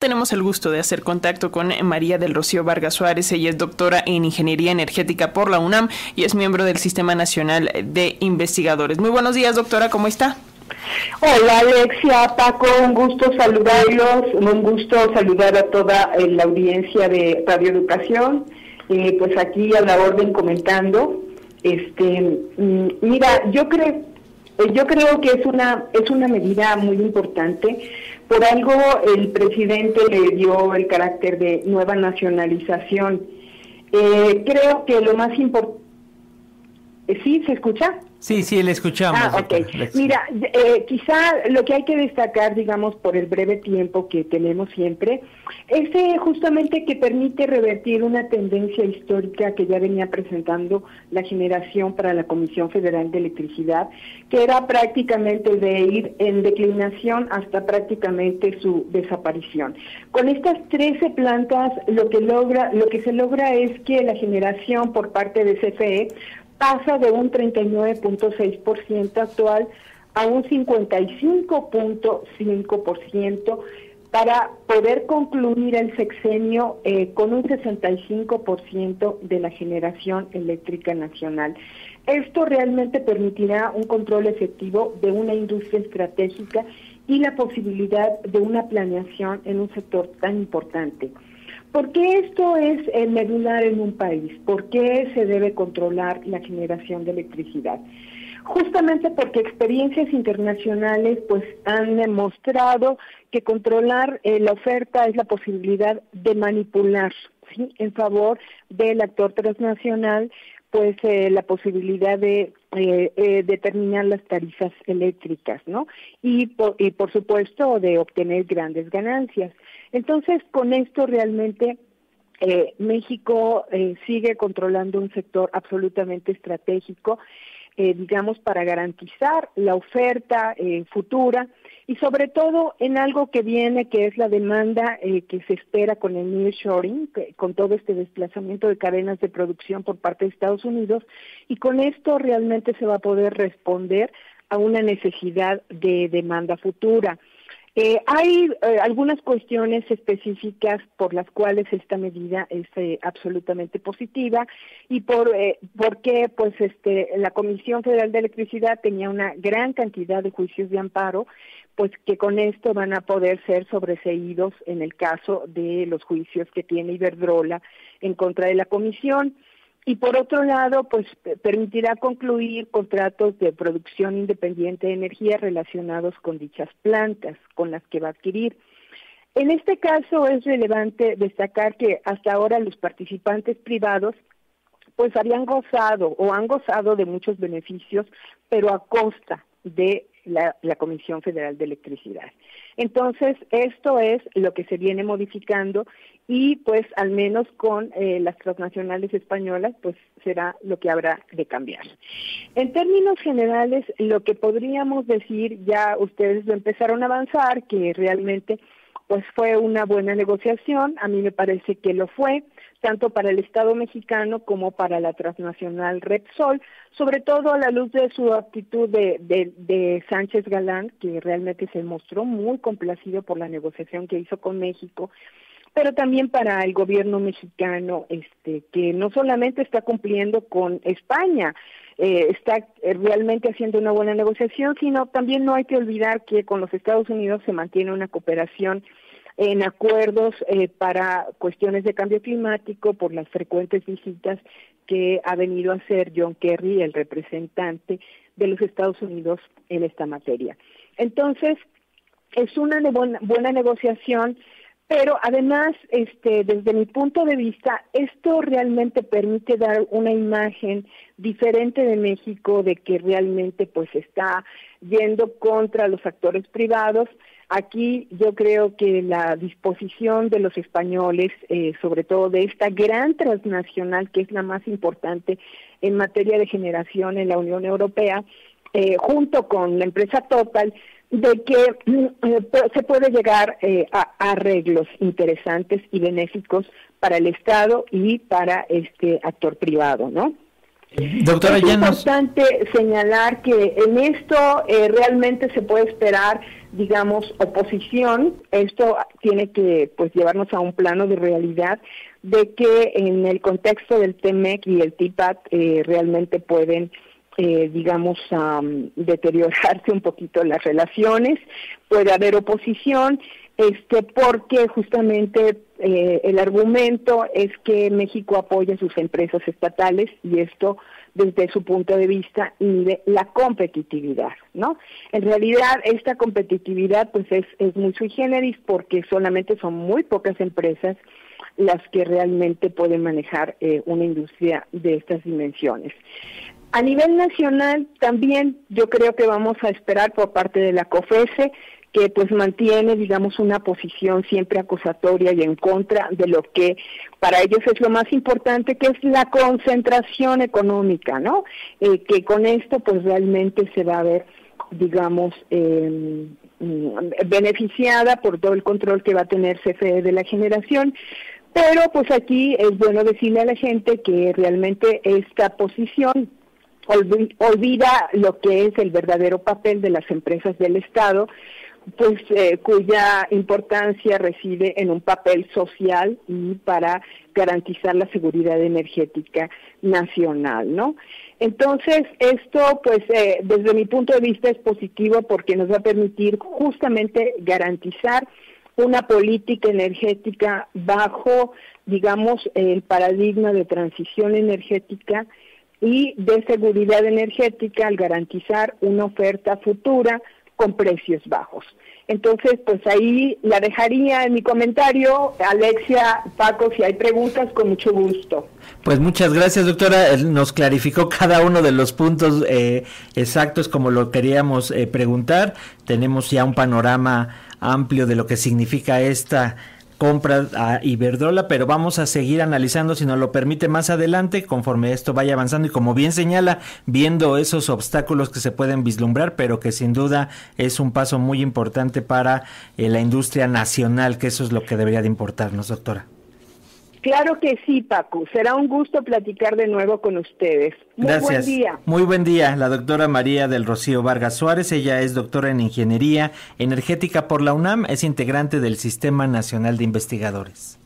Tenemos el gusto de hacer contacto con María del Rocío Vargas Suárez. Ella es doctora en Ingeniería Energética por la UNAM y es miembro del Sistema Nacional de Investigadores. Muy buenos días, doctora, ¿cómo está? Hola Alexia, Paco, un gusto saludarlos, un gusto saludar a toda eh, la audiencia de Radio Educación, eh, pues aquí a la orden comentando. Este, mm, mira, yo creo, eh, yo creo que es una es una medida muy importante por algo el presidente le dio el carácter de nueva nacionalización. Eh, creo que lo más importante... ¿Sí? ¿Se escucha? Sí, sí, le escuchamos. Ah, ok. Mira, eh, quizá lo que hay que destacar, digamos, por el breve tiempo que tenemos siempre, es eh, justamente que permite revertir una tendencia histórica que ya venía presentando la generación para la Comisión Federal de Electricidad, que era prácticamente de ir en declinación hasta prácticamente su desaparición. Con estas 13 plantas, lo que logra, lo que se logra es que la generación por parte de CFE pasa de un 39.6% actual a un 55.5% para poder concluir el sexenio eh, con un 65% de la generación eléctrica nacional. Esto realmente permitirá un control efectivo de una industria estratégica y la posibilidad de una planeación en un sector tan importante. ¿Por qué esto es medular en un país? ¿Por qué se debe controlar la generación de electricidad? Justamente porque experiencias internacionales pues han demostrado que controlar eh, la oferta es la posibilidad de manipular ¿sí? en favor del actor transnacional pues eh, la posibilidad de eh, determinar las tarifas eléctricas, ¿no? Y por, y por supuesto de obtener grandes ganancias. Entonces, con esto realmente eh, México eh, sigue controlando un sector absolutamente estratégico, eh, digamos, para garantizar la oferta futura y sobre todo en algo que viene, que es la demanda que se espera con el nearshoring, con todo este desplazamiento de cadenas de producción por parte de Estados Unidos, y con esto realmente se va a poder responder a una necesidad de demanda futura. Eh, hay eh, algunas cuestiones específicas por las cuales esta medida es eh, absolutamente positiva y por porque pues este la Comisión Federal de Electricidad tenía una gran cantidad de juicios de amparo pues que con esto van a poder ser sobreseídos en el caso de los juicios que tiene Iberdrola en contra de la Comisión y por otro lado, pues permitirá concluir contratos de producción independiente de energía relacionados con dichas plantas con las que va a adquirir. En este caso es relevante destacar que hasta ahora los participantes privados pues habían gozado o han gozado de muchos beneficios, pero a costa de la, Comisión Federal de Electricidad. Entonces, esto es lo que se viene modificando y pues al menos con eh, las transnacionales españolas pues será lo que habrá de cambiar. En términos generales, lo que podríamos decir, ya ustedes lo empezaron a avanzar, que realmente pues fue una buena negociación, a mí me parece que lo fue, tanto para el Estado mexicano como para la transnacional Repsol, sobre todo a la luz de su actitud de, de, de, Sánchez Galán, que realmente se mostró muy complacido por la negociación que hizo con México pero también para el gobierno mexicano, este, que no solamente está cumpliendo con España, eh, está eh, realmente haciendo una buena negociación, sino también no hay que olvidar que con los Estados Unidos se mantiene una cooperación en acuerdos eh, para cuestiones de cambio climático por las frecuentes visitas que ha venido a hacer John Kerry, el representante de los Estados Unidos en esta materia. Entonces, es una buena, buena negociación pero además, este, desde mi punto de vista, esto realmente permite dar una imagen diferente de México, de que realmente pues está yendo contra los actores privados. Aquí yo creo que la disposición de los españoles, eh, sobre todo de esta gran transnacional que es la más importante en materia de generación en la Unión Europea, eh, junto con la empresa Total, de que mm, eh, se puede llegar eh, a, arreglos interesantes y benéficos para el Estado y para este actor privado, ¿no? Doctora, es importante señalar que en esto eh, realmente se puede esperar, digamos, oposición. Esto tiene que pues llevarnos a un plano de realidad de que en el contexto del TEMEC y el TIPAT eh, realmente pueden eh, digamos, deteriorarse un poquito las relaciones, puede haber oposición, este, porque justamente eh, el argumento es que México apoya sus empresas estatales y esto desde su punto de vista de la competitividad, ¿no? En realidad esta competitividad pues es, es muy sui generis porque solamente son muy pocas empresas las que realmente pueden manejar eh, una industria de estas dimensiones. A nivel nacional también yo creo que vamos a esperar por parte de la COFESE que pues mantiene, digamos, una posición siempre acusatoria y en contra de lo que para ellos es lo más importante, que es la concentración económica, ¿no? Eh, que con esto pues realmente se va a ver, digamos, em, beneficiada por todo el control que va a tener CFE de la generación. Pero pues aquí es bueno decirle a la gente que realmente esta posición olvida lo que es el verdadero papel de las empresas del Estado, pues eh, cuya importancia reside en un papel social y para garantizar la seguridad energética nacional, ¿no? Entonces, esto, pues, eh, desde mi punto de vista es positivo porque nos va a permitir justamente garantizar una política energética bajo, digamos, el paradigma de transición energética y de seguridad energética al garantizar una oferta futura con precios bajos. Entonces, pues ahí la dejaría en mi comentario. Alexia, Paco, si hay preguntas, con mucho gusto. Pues muchas gracias, doctora. Nos clarificó cada uno de los puntos eh, exactos como lo queríamos eh, preguntar. Tenemos ya un panorama amplio de lo que significa esta compra a Iberdrola, pero vamos a seguir analizando si nos lo permite más adelante conforme esto vaya avanzando y como bien señala, viendo esos obstáculos que se pueden vislumbrar, pero que sin duda es un paso muy importante para eh, la industria nacional, que eso es lo que debería de importarnos, doctora. Claro que sí, Paco. Será un gusto platicar de nuevo con ustedes. Muy Gracias. buen día. Muy buen día. La doctora María del Rocío Vargas Suárez, ella es doctora en Ingeniería Energética por la UNAM, es integrante del Sistema Nacional de Investigadores.